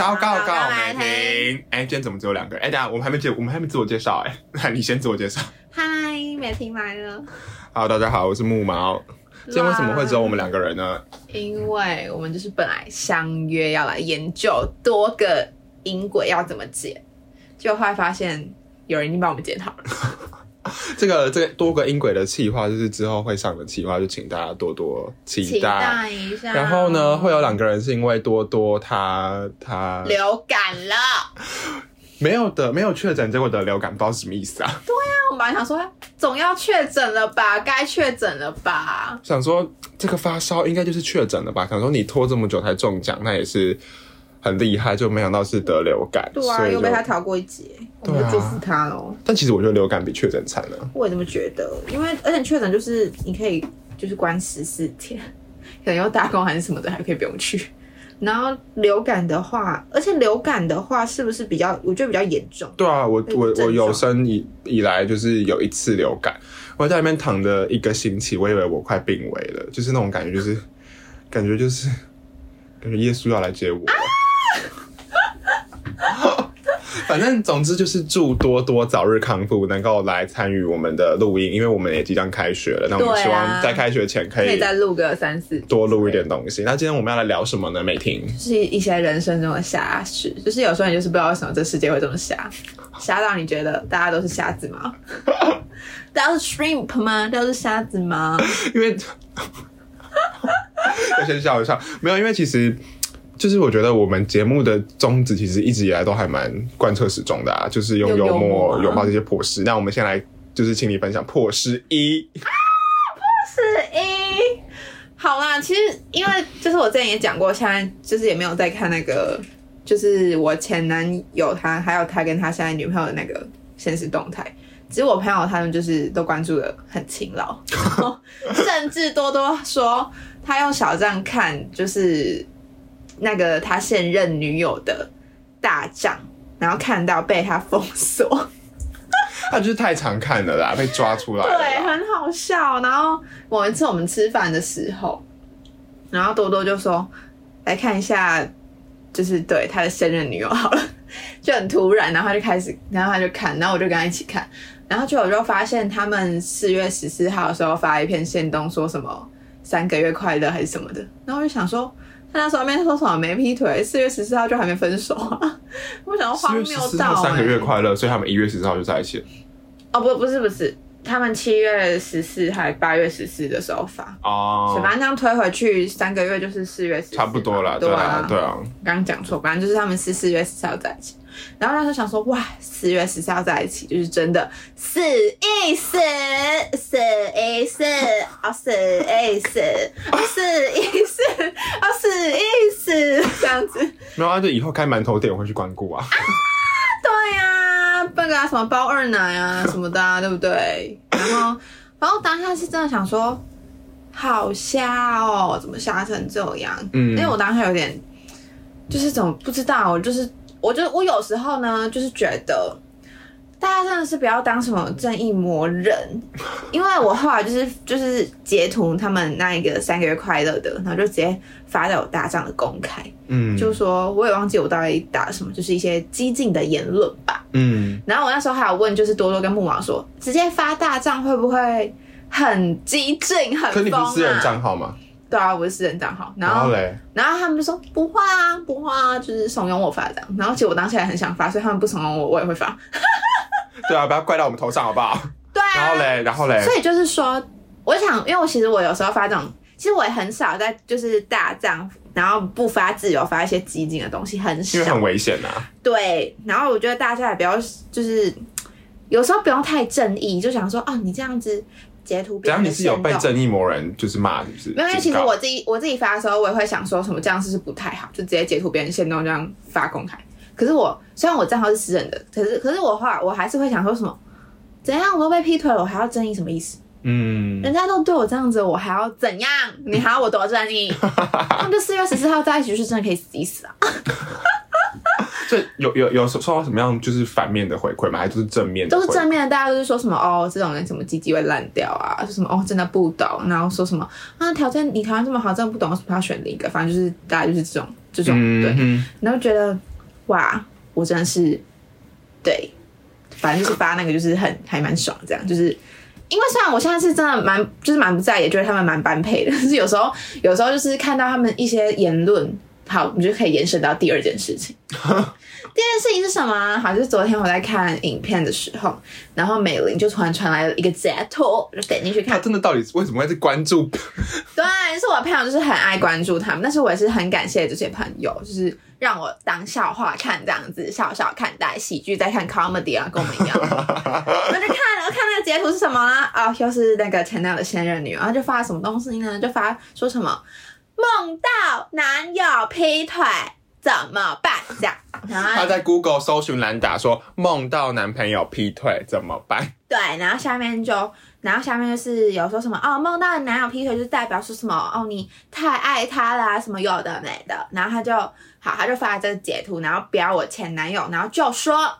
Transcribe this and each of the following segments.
小告告美婷。哎，今天怎么只有两个人？哎，等下我们还没介，我们还没自我介绍。哎，那 你先自我介绍。嗨，美婷来了。Hello，大家好，我是木毛。今天为什么会只有我们两个人呢？因为我们就是本来相约要来研究多个音轨要怎么剪，结果后来发现有人已经帮我们剪好了。这个这个多个音轨的企划，就是之后会上的企划，就请大家多多期待一下。然后呢，会有两个人是因为多多他他流感了，没有的，没有确诊，结果得流感，不知道什么意思啊？对啊，我本来想说总要确诊了吧，该确诊了吧？想说这个发烧应该就是确诊了吧？想说你拖这么久才中奖，那也是。很厉害，就没想到是得流感，对啊，又被他逃过一劫，我们就祝福他喽。但其实我觉得流感比确诊惨了。我也这么觉得，因为而且确诊就是你可以就是关十四天，可能要打工还是什么的，还可以不用去。然后流感的话，而且流感的话是不是比较？我觉得比较严重。对啊，我我我有生以以来就是有一次流感，我在那边躺着一个星期，我以为我快病危了，就是那种感觉，就是感觉就是感觉耶稣要来接我。反正总之就是祝多多早日康复，能够来参与我们的录音，因为我们也即将开学了。那我们希望在开学前可以再录个三四，多录一点东西。那今天我们要来聊什么呢？美婷，是一些人生中的瞎事，就是有时候你就是不知道为什么这世界会这么瞎，瞎到你觉得大家都是瞎子吗？大家是 shrimp 吗？大家是瞎子吗？因为要 先笑一笑，没有，因为其实。就是我觉得我们节目的宗旨其实一直以来都还蛮贯彻始终的啊，就是用幽默拥抱这些破事。那我们先来就是请你分享破事一。破事一，好啦，其实因为就是我之前也讲过，现在就是也没有在看那个，就是我前男友他还有他跟他现在女朋友的那个现实动态。其实我朋友他们就是都关注的很勤劳，甚至多多说他用小账看就是。那个他现任女友的大账，然后看到被他封锁，他就是太常看了啦，被抓出来。对，很好笑。然后某一次我们吃饭的时候，然后多多就说：“来看一下，就是对他的现任女友好了。”就很突然，然后他就开始，然后他就看，然后我就跟他一起看，然后就我就发现他们四月十四号的时候发一篇线动，说什么三个月快乐还是什么的，然后我就想说。他那时候没说什么没劈腿，四月十四号就还没分手啊！我想要荒谬到三个月快乐，所以他们一月十四号就在一起了。哦，不，不是，不是，他们七月十四还八月十四的时候发哦。反正这样推回去三个月就是四月十，差不多了，对啊，对啊。刚刚讲错，反正就是他们是四月十四号在一起。然后那时候想说，哇，四月十四号在一起，就是真的死一死，死一死啊死一四啊四一死啊死一死这样子。没有啊，就以后开馒头店我会去光顾啊。对呀，办个什么包二奶啊什么的，对不对？然后，然后当下是真的想说，好瞎哦，怎么瞎成这样？嗯，因为我当下有点，就是怎么不知道，就是。我就我有时候呢，就是觉得大家真的是不要当什么正义魔人，因为我后来就是就是截图他们那一个三个月快乐的，然后就直接发在我大账的公开，嗯，就说我也忘记我到底打什么，就是一些激进的言论吧，嗯，然后我那时候还有问，就是多多跟木马说，直接发大账会不会很激进很？可你不是私人账号吗？对啊，我是私人账号，然后然后他们就说不会啊，不会啊，就是怂恿我发这样。然后其实我当时也很想发，所以他们不怂恿我，我也会发。对啊，不要怪到我们头上好不好？对啊。然后嘞，然后嘞。所以就是说，我想，因为我其实我有时候发这种，其实我也很少在就是大账，然后不发自由发一些激进的东西，很少，因为很危险啊。对，然后我觉得大家也不要就是有时候不用太正义，就想说哦，你这样子。截图，只要你是有被正义魔人就是骂，是不是？没有因为其实我自己我自己发的时候，我也会想说什么这样是不是不太好，就直接截图别人行动这样发公开。可是我虽然我账号是私人的，可是可是我话我还是会想说什么？怎样我都被劈腿了，我还要正义什么意思？嗯，人家都对我这样子，我还要怎样？你还要我多正义？他们就四月十四号在一起，就是真的可以死一死啊！这有有有收到什么样就是反面的回馈吗？还是正面的？都是正面的，大家都是说什么哦，这种人什么鸡鸡会烂掉啊？说什么哦，真的不懂，然后说什么啊，条件你条件这么好，真的不懂，为什么要选另一个？反正就是大家就是这种这种对，然后觉得哇，我真的是对，反正就是发那个就是很还蛮爽，这样就是因为虽然我现在是真的蛮就是蛮不在意，觉得他们蛮般配的，但是有时候有时候就是看到他们一些言论，好，我们就可以延伸到第二件事情。第二件事情是什么？好，就是昨天我在看影片的时候，然后美玲就突然传来了一个截图，我就点进去看。他真的到底为什么会去关注？对，是我的朋友，就是很爱关注他们，但是我也是很感谢这些朋友，就是让我当笑话看，这样子笑笑看待喜剧，在看 comedy 啊，跟我们一样。我就看，我看那个截图是什么呢？啊，又是那个前男友的现任女友，然后就发什么东西呢？就发说什么梦到男友劈腿。怎么办？这样，他在 Google 搜寻栏打说梦到男朋友劈腿怎么办？对，然后下面就，然后下面就是有说什么哦，梦到男友劈腿就代表说什么哦，你太爱他啦，什么有的没的。然后他就好，他就发了这个截图，然后标我前男友，然后就说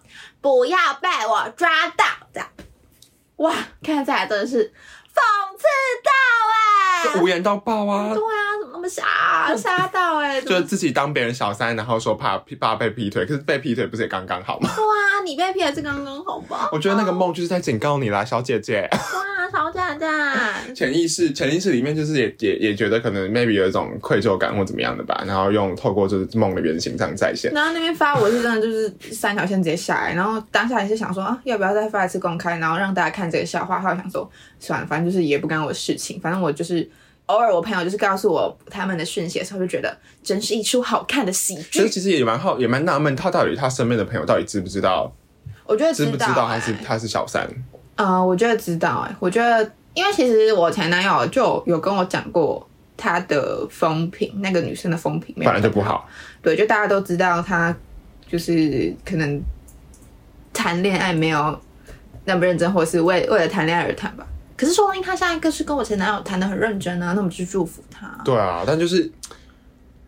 不要被我抓到，这样。哇，看起来真的是讽刺到哎，无言到爆啊！对啊。怎么那么傻傻到哎，就是自己当别人小三，然后说怕怕被劈腿，可是被劈腿不是也刚刚好吗？对啊，你被劈也是刚刚好吧？我觉得那个梦就是在警告你啦，小姐姐。哇，小姐姐。潜意识，潜意识里面就是也也也觉得可能 maybe 有一种愧疚感或怎么样的吧，然后用透过就是梦的原型这样再现。然后那边发我是真的就是三条线直接下来，然后当下也是想说啊，要不要再发一次公开，然后让大家看这个笑话？后来想说算了，反正就是也不干我的事情，反正我就是。偶尔我朋友就是告诉我他们的讯息的时候，就觉得真是一出好看的喜剧。所以其实也蛮好，也蛮纳闷，他到底他身边的朋友到底知不知道？我觉得知不知道他是他是小三？呃，我觉得知道哎，我觉得因为其实我前男友就有跟我讲过他的风评，那个女生的风评本来就不好。对，就大家都知道他就是可能谈恋爱没有那么认真，或是为为了谈恋爱而谈吧。可是说不定他下一个是跟我前男友谈的很认真啊，那我们就祝福他。对啊，但就是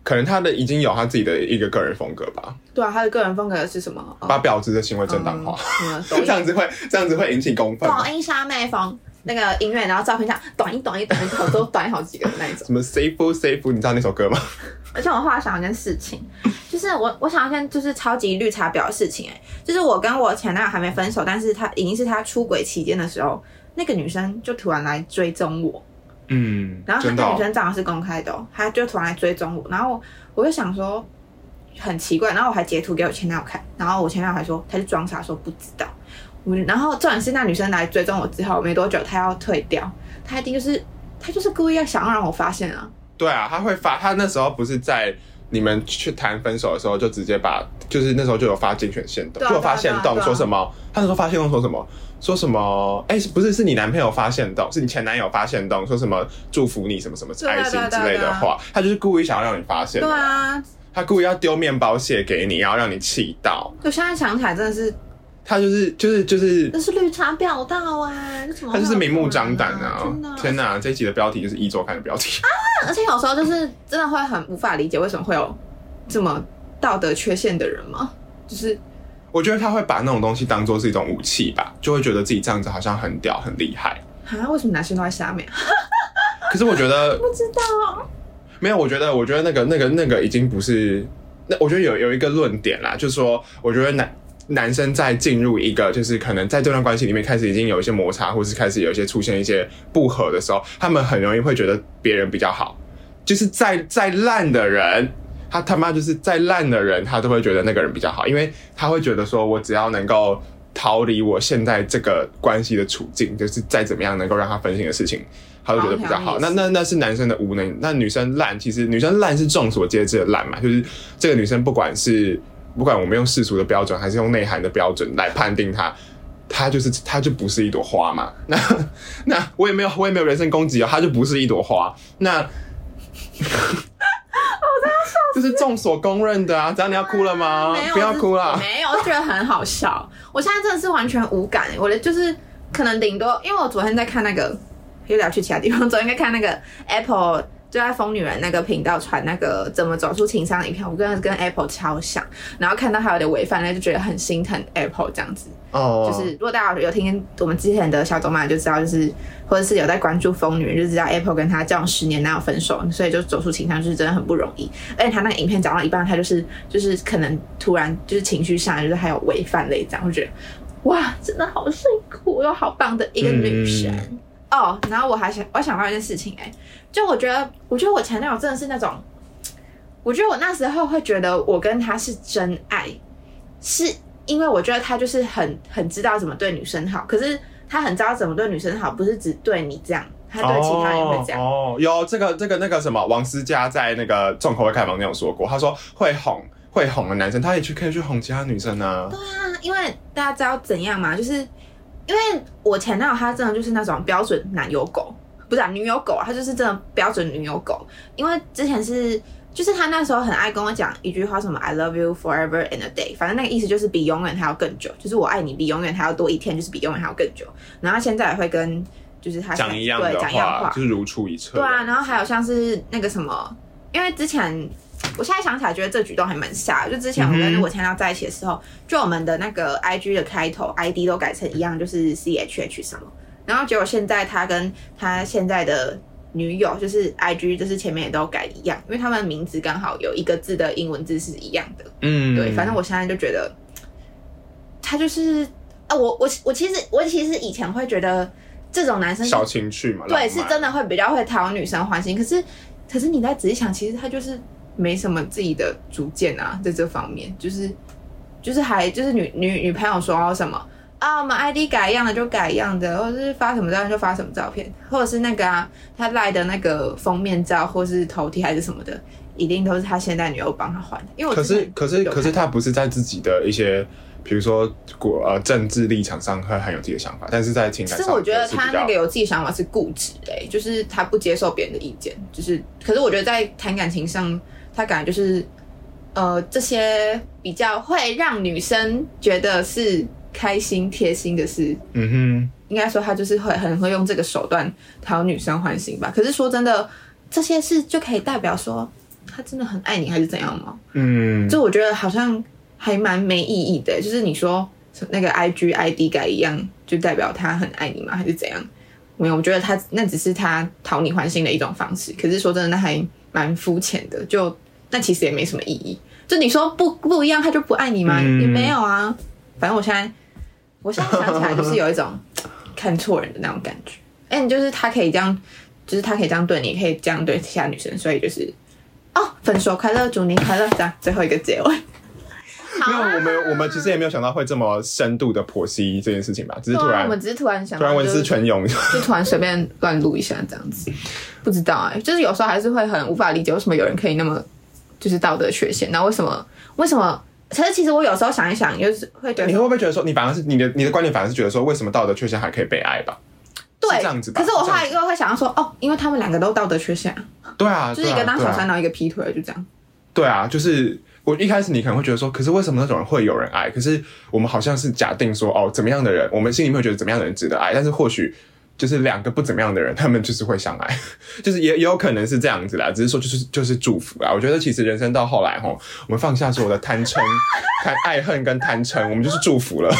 可能他的已经有他自己的一个个人风格吧。对啊，他的个人风格是什么？把婊子的行为正当化，这样子会这样子会引起公愤。抖音杀妹风那个音乐，然后照片上短一短一短一好都短好几个那一种。什么 safe safe？你知道那首歌吗？而且我后来想一件事情，就是我我想一件就是超级绿茶婊的事情，哎，就是我跟我前男友还没分手，但是他已经是他出轨期间的时候。那个女生就突然来追踪我，嗯，然后那个女生账号是公开的，她就突然来追踪我，然后我就想说很奇怪，然后我还截图给我前男友看，然后我前男友还说他就装傻说不知道，我然后重点是那女生来追踪我之后没多久，她要退掉，她一定就是她就是故意要想要让我发现啊，对啊，她会发，她那时候不是在你们去谈分手的时候就直接把，就是那时候就有发竞选线动，就有发现动说什么，他那时候发现动说什么。说什么？哎，不是，是你男朋友发现到，是你前男友发现到，说什么祝福你什么什么爱心之类的话，他就是故意想要让你发现。对啊，他故意要丢面包屑给你，然后让你气到。就现在想起来，真的是，他就是就是就是，那是绿茶婊道啊！他就是明目张胆啊！天哪，这一集的标题就是一周刊的标题 啊！而且有时候就是真的会很无法理解，为什么会有这么道德缺陷的人吗？就是。我觉得他会把那种东西当做是一种武器吧，就会觉得自己这样子好像很屌、很厉害。啊？为什么男生都在下面？可是我觉得 不知道。没有，我觉得，我觉得那个、那个、那个已经不是。那我觉得有有一个论点啦，就是说，我觉得男男生在进入一个就是可能在这段关系里面开始已经有一些摩擦，或是开始有一些出现一些不和的时候，他们很容易会觉得别人比较好，就是再再烂的人。他他妈就是再烂的人，他都会觉得那个人比较好，因为他会觉得说，我只要能够逃离我现在这个关系的处境，就是再怎么样能够让他分心的事情，他都觉得比较好。那那那是男生的无能，那女生烂，其实女生烂是众所皆知的烂嘛，就是这个女生不管是不管我们用世俗的标准，还是用内涵的标准来判定她，她就是她就不是一朵花嘛。那 那我也没有我也没有人身攻击啊，她就不是一朵花。那。这是众所公认的 啊！只要你要哭了吗？不要哭了。没有，我觉得很好笑。我现在真的是完全无感。我的就是可能顶多，因为我昨天在看那个，又聊去其他地方。昨天在看那个 Apple 就在疯女人那个频道传那个怎么走出情商的影片，我跟跟 Apple 超像，然后看到他有点违反，那就觉得很心疼 Apple 这样子。哦，就是如果大家有听我们之前的小动漫，就知道就是或者是有在关注疯女人，就知道 Apple 跟她交往十年，哪有分手，所以就走出情伤就是真的很不容易。而且他那个影片讲到一半，他就是就是可能突然就是情绪上来，就是还有违反那一样，我觉得哇，真的好辛苦又好棒的一个女神。哦，然后我还想，我想到一件事情、哎，就我觉得，我觉得我前男友真的是那种，我觉得我那时候会觉得我跟他是真爱，是因为我觉得他就是很很知道怎么对女生好，可是他很知道怎么对女生好，不是只对你这样，他对其他人也会这样。哦，有这个这个那个什么王思佳在那个重口味开房间有说过，他说会哄会哄的男生，他也去可以去哄其他女生啊。对啊，因为大家知道怎样嘛，就是因为我前男友他真的就是那种标准男友狗，不是、啊、女友狗啊，他就是真的标准女友狗。因为之前是就是他那时候很爱跟我讲一句话，什么 I love you forever and a day，反正那个意思就是比永远还要更久，就是我爱你比永远还要多一天，就是比永远还要更久。然后现在也会跟就是他讲一样的对讲一样话，就是如出一辙。对啊，然后还有像是那个什么，因为之前我现在想起来，觉得这举动还蛮傻。就之前我跟我前男友在一起的时候，就我们的那个 I G 的开头 I D 都改成一样，就是 C H H 什么。然后结果现在他跟他现在的女友，就是 I G，就是前面也都改一样，因为他们名字刚好有一个字的英文字是一样的。嗯，对，反正我现在就觉得他就是啊，我我我其实我其实以前会觉得这种男生小情趣嘛，对，是真的会比较会讨女生欢心。可是，可是你再仔细想，其实他就是没什么自己的主见啊，在这方面，就是就是还就是女女女朋友说什么啊，我们 ID 改一样的就改一样的，或者是发什么照片就发什么照片，或者是那个啊，他赖的那个封面照或是头贴还是什么的，一定都是他现在女友帮他换的。因为我可是可是可是他不是在自己的一些，比如说国呃政治立场上会很有自己的想法，但是在情感上，其实我觉得他那个有自己想法是固执诶、就是他不接受别人的意见，就是可是我觉得在谈感情上，他感觉就是呃这些比较会让女生觉得是开心贴心的事，嗯哼应该说他就是会很会用这个手段讨女生欢心吧。可是说真的，这些事就可以代表说他真的很爱你还是怎样吗？嗯，就我觉得好像还蛮没意义的，就是你说那个 I G I D 改一样，就代表他很爱你吗？还是怎样？没有，我觉得他那只是他讨你欢心的一种方式。可是说真的，那还蛮肤浅的，就那其实也没什么意义。就你说不不一样，他就不爱你吗？嗯也没有啊。反正我现在，我现在想起来就是有一种看错人的那种感觉。哎、你就是他可以这样，就是他可以这样对你，可以这样对其他女生，所以就是哦，分手快乐，祝你快乐，这样最后一个结尾。没有我们我们其实也没有想到会这么深度的剖析这件事情吧，只是突然我们只是突然想到，突然文思泉涌，就突然随便乱录一下这样子，不知道哎、就是有时候还是会很无法理解为什么有人可以那么就是道德缺陷，那为什么为什么？可是其实我有时候想一想，就是会觉得你会不会觉得说，你反而是你的你的观点反而是觉得说，为什么道德缺陷还可以被爱吧？对是这样子吧可是我后来又会想到说，哦，因为他们两个都道德缺陷啊，对啊，就是一个当小三，然后一个劈腿，就这样。对啊，就是我一开始你可能会觉得说，可是为什么那种人会有人爱？可是我们好像是假定说，哦，怎么样的人，我们心里面会觉得怎么样的人值得爱，但是或许就是两个不怎么样的人，他们就是会相爱，就是也也有可能是这样子啦。只是说就是就是祝福啊。我觉得其实人生到后来吼，我们放下所有的贪嗔、贪爱恨跟贪嗔，我们就是祝福了。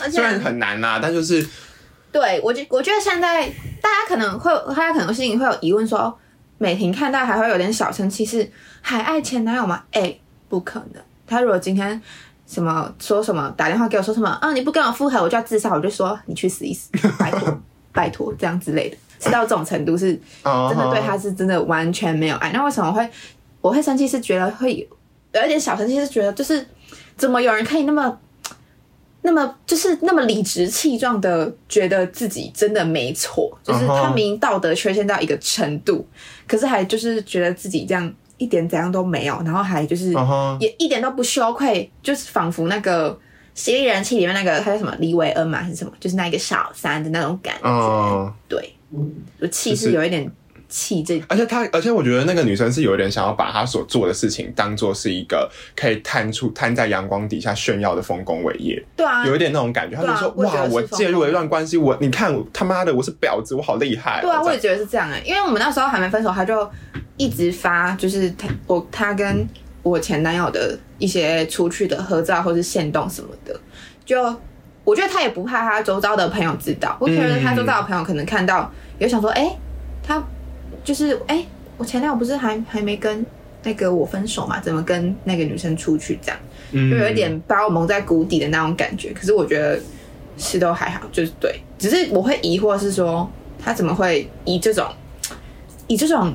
而 虽然很难啦，但就是对我觉我觉得现在大家可能会，大家可能心里会有疑问说，美婷看到还会有点小生气，是还爱前男友吗？哎、不可能。他如果今天什么说什么打电话给我说什么啊你不跟我复合我就要自杀，我就说你去死一死，拜托拜托这样之类的，是到这种程度是真真的对他是真的完全没有爱。那为什么会我会生气？是觉得会有一点小生气，是觉得就是怎么有人可以那么那么就是那么理直气壮的觉得自己真的没错，就是他明明道德缺陷到一个程度，可是还就是觉得自己这样一点怎样都没有，然后还就是也一点都不羞愧，就是仿佛那个《犀利人气》里面那个他叫什么李维恩嘛还是什么，就是那一个小三的那种感觉。嗯，对，我气势有一点气这。而且她，而且我觉得那个女生是有点想要把她所做的事情当做是一个可以摊出摊在阳光底下炫耀的丰功伟业。对啊，有一点那种感觉。她就说：“哇，我介入了一段关系，我你看他妈的，我是婊子，我好厉害。”对啊，我也觉得是这样哎，因为我们那时候还没分手，他就一直发，就是他我他跟我前男友的一些出去的合照或是线动什么的，就。我觉得他也不怕他周遭的朋友知道，我觉得他周遭的朋友可能看到，有想说，哎，他就是哎，我前男友不是还还没跟那个我分手嘛？怎么跟那个女生出去这样？就有一点把我蒙在鼓底的那种感觉。可是我觉得是都还好，就是对，只是我会疑惑是说，他怎么会以这种以这种。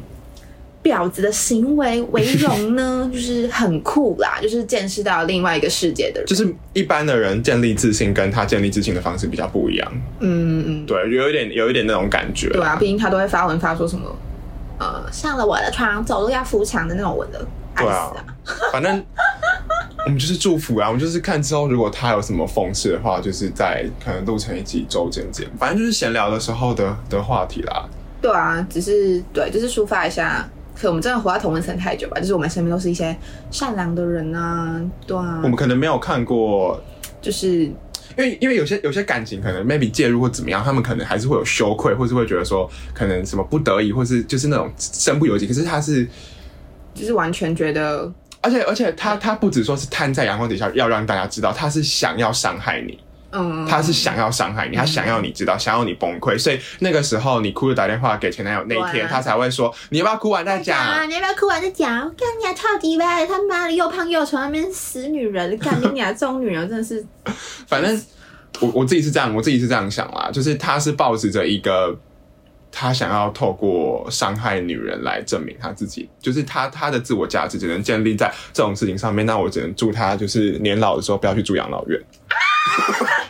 婊子的行为为荣呢，就是很酷啦，就是见识到另外一个世界的人。就是一般的人建立自信，跟他建立自信的方式比较不一样。嗯嗯，对，有一点有一点那种感觉。对啊，毕竟他都会发文发说什么，呃，上了我的床，走路要扶墙的那种文的。对啊，反正 我们就是祝福啊，我们就是看之后，如果他有什么讽刺的话，就是在可能录成一集周简简，反正就是闲聊的时候的的话题啦。对啊，只是对，就是抒发一下。可我们真的活在同温层太久吧？就是我们身边都是一些善良的人啊，对啊。我们可能没有看过，就是因为因为有些有些感情可能 maybe 介入或怎么样，他们可能还是会有羞愧，或是会觉得说可能什么不得已，或是就是那种身不由己。可是他是，就是完全觉得，而且而且他他不止说是摊在阳光底下要让大家知道，他是想要伤害你。嗯，他是想要伤害你，他想要你知道，想要你崩溃，所以那个时候你哭着打电话给前男友那一天，他才会说你要不要哭完再讲？你要不要哭完再讲？我干你啊，超级呗！他妈的又胖又丑，那边死女人！干你啊，这种女人真的是 反正我我自己是这样，我自己是这样想啦，就是他是抱持着一个他想要透过伤害女人来证明他自己，就是他他的自我价值只能建立在这种事情上面。那我只能祝他就是年老的时候不要去住养老院。我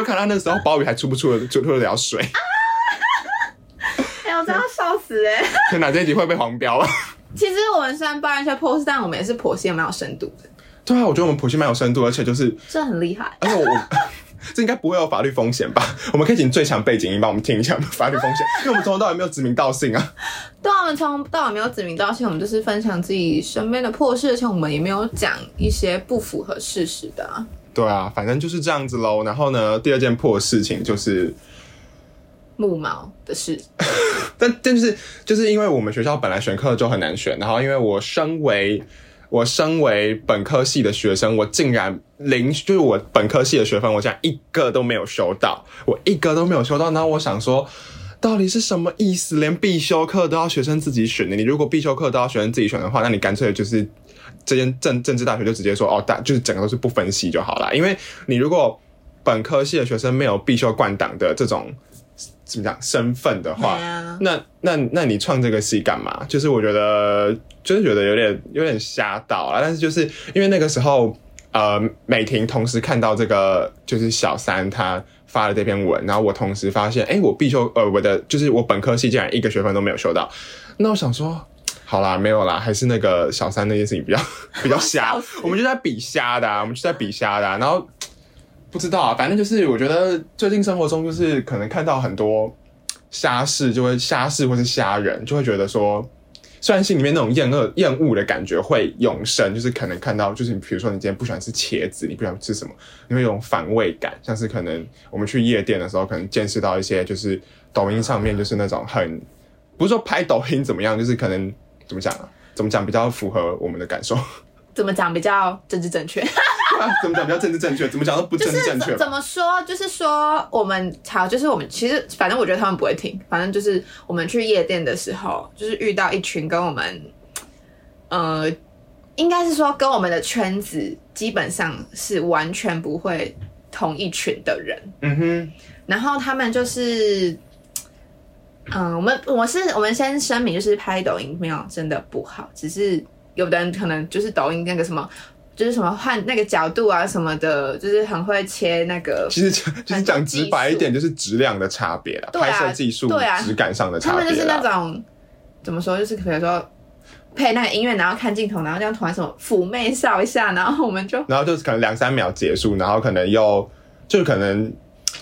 就看他那时候，鲍鱼还出不出了，出出得了水。哎，我真要笑死哎！天哪，这一集会被黄标了。其实我们虽然抱怨一些破事，但我们也是剖析蛮有深度的。对啊，我觉得我们剖析蛮有深度，而且就是这很厉害。而且我 这应该不会有法律风险吧？我们可以请最强背景音帮我们听一下法律风险，因为我们从头到尾没有指名道姓啊。对啊，我们从到尾没有指名道姓，我们就是分享自己身边的破事，而且我们也没有讲一些不符合事实的。对啊，反正就是这样子喽。然后呢，第二件破事情就是木毛的事。但但是就是因为我们学校本来选课就很难选，然后因为我身为我身为本科系的学生，我竟然零就是我本科系的学分，我竟然一个都没有修到，我一个都没有修到。然后我想说，到底是什么意思？连必修课都要学生自己选的？你如果必修课都要学生自己选的话，那你干脆就是。这间政政治大学就直接说哦，大就是整个都是不分析就好了。因为你如果本科系的学生没有必修冠党的这种怎么讲身份的话，那那那你创这个系干嘛？就是我觉得就是觉得有点有点瞎到了。但是就是因为那个时候，呃，美婷同时看到这个就是小三他发了这篇文，然后我同时发现，哎，我必修呃我的就是我本科系竟然一个学分都没有修到，那我想说。好啦，没有啦，还是那个小三那件事情比较 比较瞎，我们就在比瞎的，我们就在比瞎的，然后不知道啊，反正就是我觉得最近生活中就是可能看到很多瞎事，就会瞎事或是瞎人，就会觉得说，虽然心里面那种厌恶厌恶的感觉会永生，就是可能看到就是比如说你今天不喜欢吃茄子，你不喜欢吃什么，你会有种反胃感，像是可能我们去夜店的时候，可能见识到一些就是抖音上面就是那种很不是说拍抖音怎么样，就是可能。怎么讲啊？怎么讲比较符合我们的感受？怎么讲比较政治正确？怎么讲比较政治正确？怎么讲都不政治正确。怎么说？就是说我们好，就是我们其实反正我觉得他们不会听。反正就是我们去夜店的时候，就是遇到一群跟我们，呃，应该是说跟我们的圈子基本上是完全不会同一群的人。嗯哼。然后他们就是。嗯，我们我是我们先声明，就是拍抖音没有真的不好，只是有的人可能就是抖音那个什么，就是什么换那个角度啊什么的，就是很会切那个。其实讲就是讲直白一点，就是质量的差别啊，拍摄技术、对啊，质感上的差别。他们就是那种怎么说，就是比如说配那个音乐，然后看镜头，然后这样突然什么妩媚笑一下，然后我们就，然后就是可能两三秒结束，然后可能又就可能。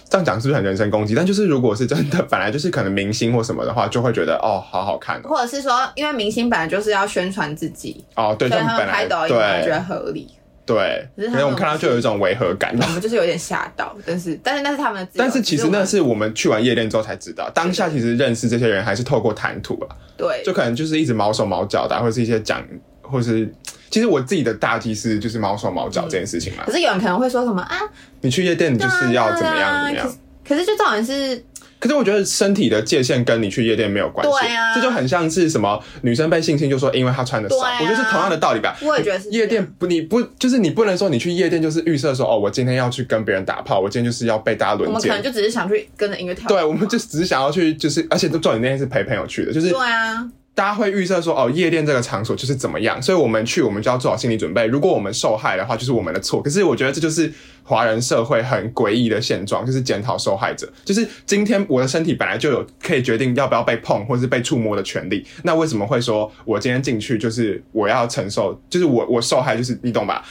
这样讲是不是很人身攻击？但就是如果是真的，本来就是可能明星或什么的话，就会觉得哦，好好看哦。或者是说，因为明星本来就是要宣传自己，哦，对，所以他们拍抖音，我觉得合理。对，可是我们看到就有一种违和感。我们就是有点吓到，但是但是那是他们的。但是其实那是我们去完夜店之后才知道，当下其实认识这些人还是透过谈吐啊，对，就可能就是一直毛手毛脚的啊，或者是一些讲，或是其实我自己的大忌是就是毛手毛脚这件事情嘛。可是有人可能会说什么啊，你去夜店你就是要怎么样怎么样可是。就重点是，可是我觉得身体的界限跟你去夜店没有关系，对啊这就很像是什么女生被性侵就说因为她穿的少，啊我觉得是同样的道理吧。我也觉得是夜店不，你不就是你不能说你去夜店就是预设说哦，我今天要去跟别人打炮，我今天就是要被大家轮我们可能。就只是想去跟着音乐跳舞。对，我们就只是想要去，就是而且重点那天是陪朋友去的，就是对啊，大家会预设说哦，夜店这个场所就是怎么样，所以我们去我们就要做好心理准备。如果我们受害的话，就是我们的错。可是我觉得这就是华人社会很诡异的现状，就是检讨受害者。就是今天我的身体本来就有可以决定要不要被碰或是被触摸的权利，那为什么会说我今天进去就是我要承受，就是我我受害，就是你懂吧？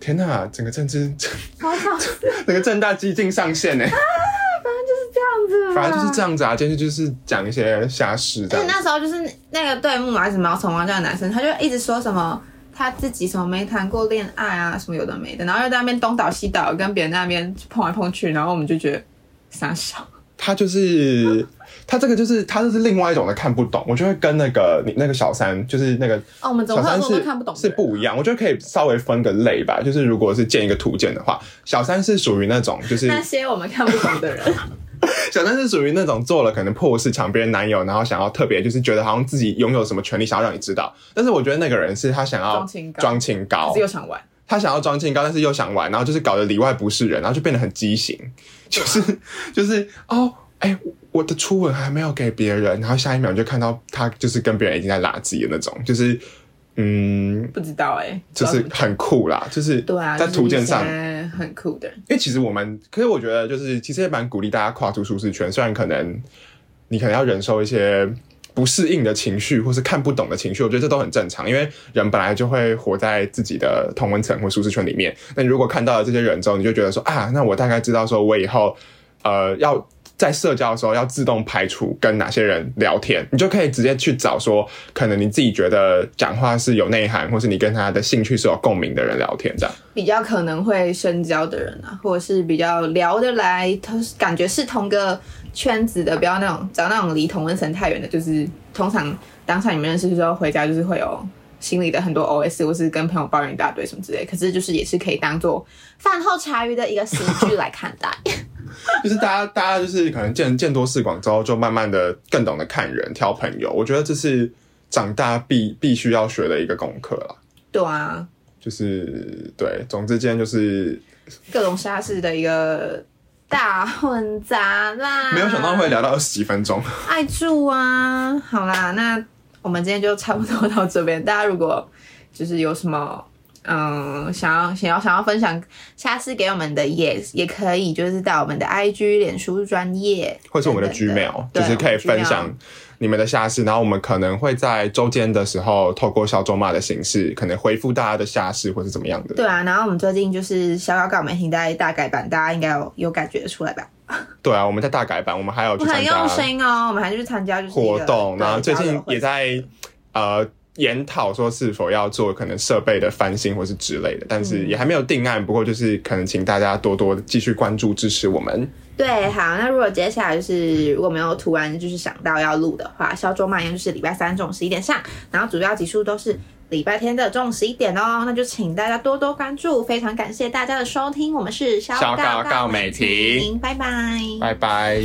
天呐，整个政治，整个正大激进上线呢，子，反正就是这样子啊。今天就是讲一些瞎事但是。那时候就是那个对木马还是毛虫王这样的男生，他就一直说什么他自己什么没谈过恋爱啊，什么有的没的，然后又在那边东倒西倒，跟别人在那边碰来碰去，然后我们就觉得傻笑。他就是他这个就是他这是另外一种的看不懂，我就会跟那个你那个小三就是那个哦，我们怎么会有这么小三是看不懂是不一样，我觉得可以稍微分个类吧。就是如果是建一个图鉴的话，小三是属于那种就是那些我们看不懂的人，小三是属于那种做了可能破事抢别人男友，然后想要特别就是觉得好像自己拥有什么权利，想要让你知道。但是我觉得那个人是他想要装清高装清高可是，又想玩。他想要装清高，但是又想玩，然后就是搞得里外不是人，然后就变得很畸形，就是 就是哦，哎、我的初吻还没有给别人，然后下一秒就看到他就是跟别人已经在拉鸡的那种，就是嗯，不知道哎、就是很酷啦，就是对啊，在图鉴上，就是很酷的。因为其实我们，可是我觉得就是其实也蛮鼓励大家跨出舒适圈，虽然可能你可能要忍受一些。不适应的情绪，或是看不懂的情绪，我觉得这都很正常，因为人本来就会活在自己的同温层或舒适圈里面。那你如果看到了这些人之后，你就觉得说啊，那我大概知道说我以后呃要在社交的时候要自动排除跟哪些人聊天，你就可以直接去找说，可能你自己觉得讲话是有内涵，或是你跟他的兴趣是有共鸣的人聊天，这样。比较可能会深交的人啊，或者是比较聊得来，他感觉是同个圈子的，不要那种找那种离同温层太远的，就是通常当下你们认识之后回家就是会有心里的很多 OS，或是跟朋友抱怨一大堆什么之类，可是就是也是可以当做饭后茶余的一个喜剧来看待。就是大家，大家就是可能见见多识广之后，就慢慢的更懂得看人、挑朋友。我觉得这是长大必必须要学的一个功课啦。对啊，就是对，总之今天就是各种瞎事的一个大混杂啦。没有想到会聊到二十几分钟。爱住啊！好啦，那我们今天就差不多到这边。大家如果就是有什么嗯想要想要想要分享下次给我们的也也可以，就是到我们的 IG、脸书专业，或是我们的 Gmail，就是可以分享你们的下次，然后我们可能会在周间的时候，透过小周骂的形式，可能回复大家的下事或是怎么样的。对啊，然后我们最近就是小稿稿媒体大大改版，大家应该有有感觉出来吧？对啊，我们在大改版，我们还有很用心哦，我们还去参加就是活动，然后最近也在呃研讨说是否要做可能设备的翻新或是之类的，但嗯是也还没有定案。不过就是可能请大家多多继续关注支持我们。对，好，那如果接下来就是如果没有突然就是想到要录的话，小周蔓延就是礼拜三中午十一点上，然后主要集数都是礼拜天的中午十一点哦，那就请大家多多关注，非常感谢大家的收听，我们是小高告告告美婷拜拜。拜拜。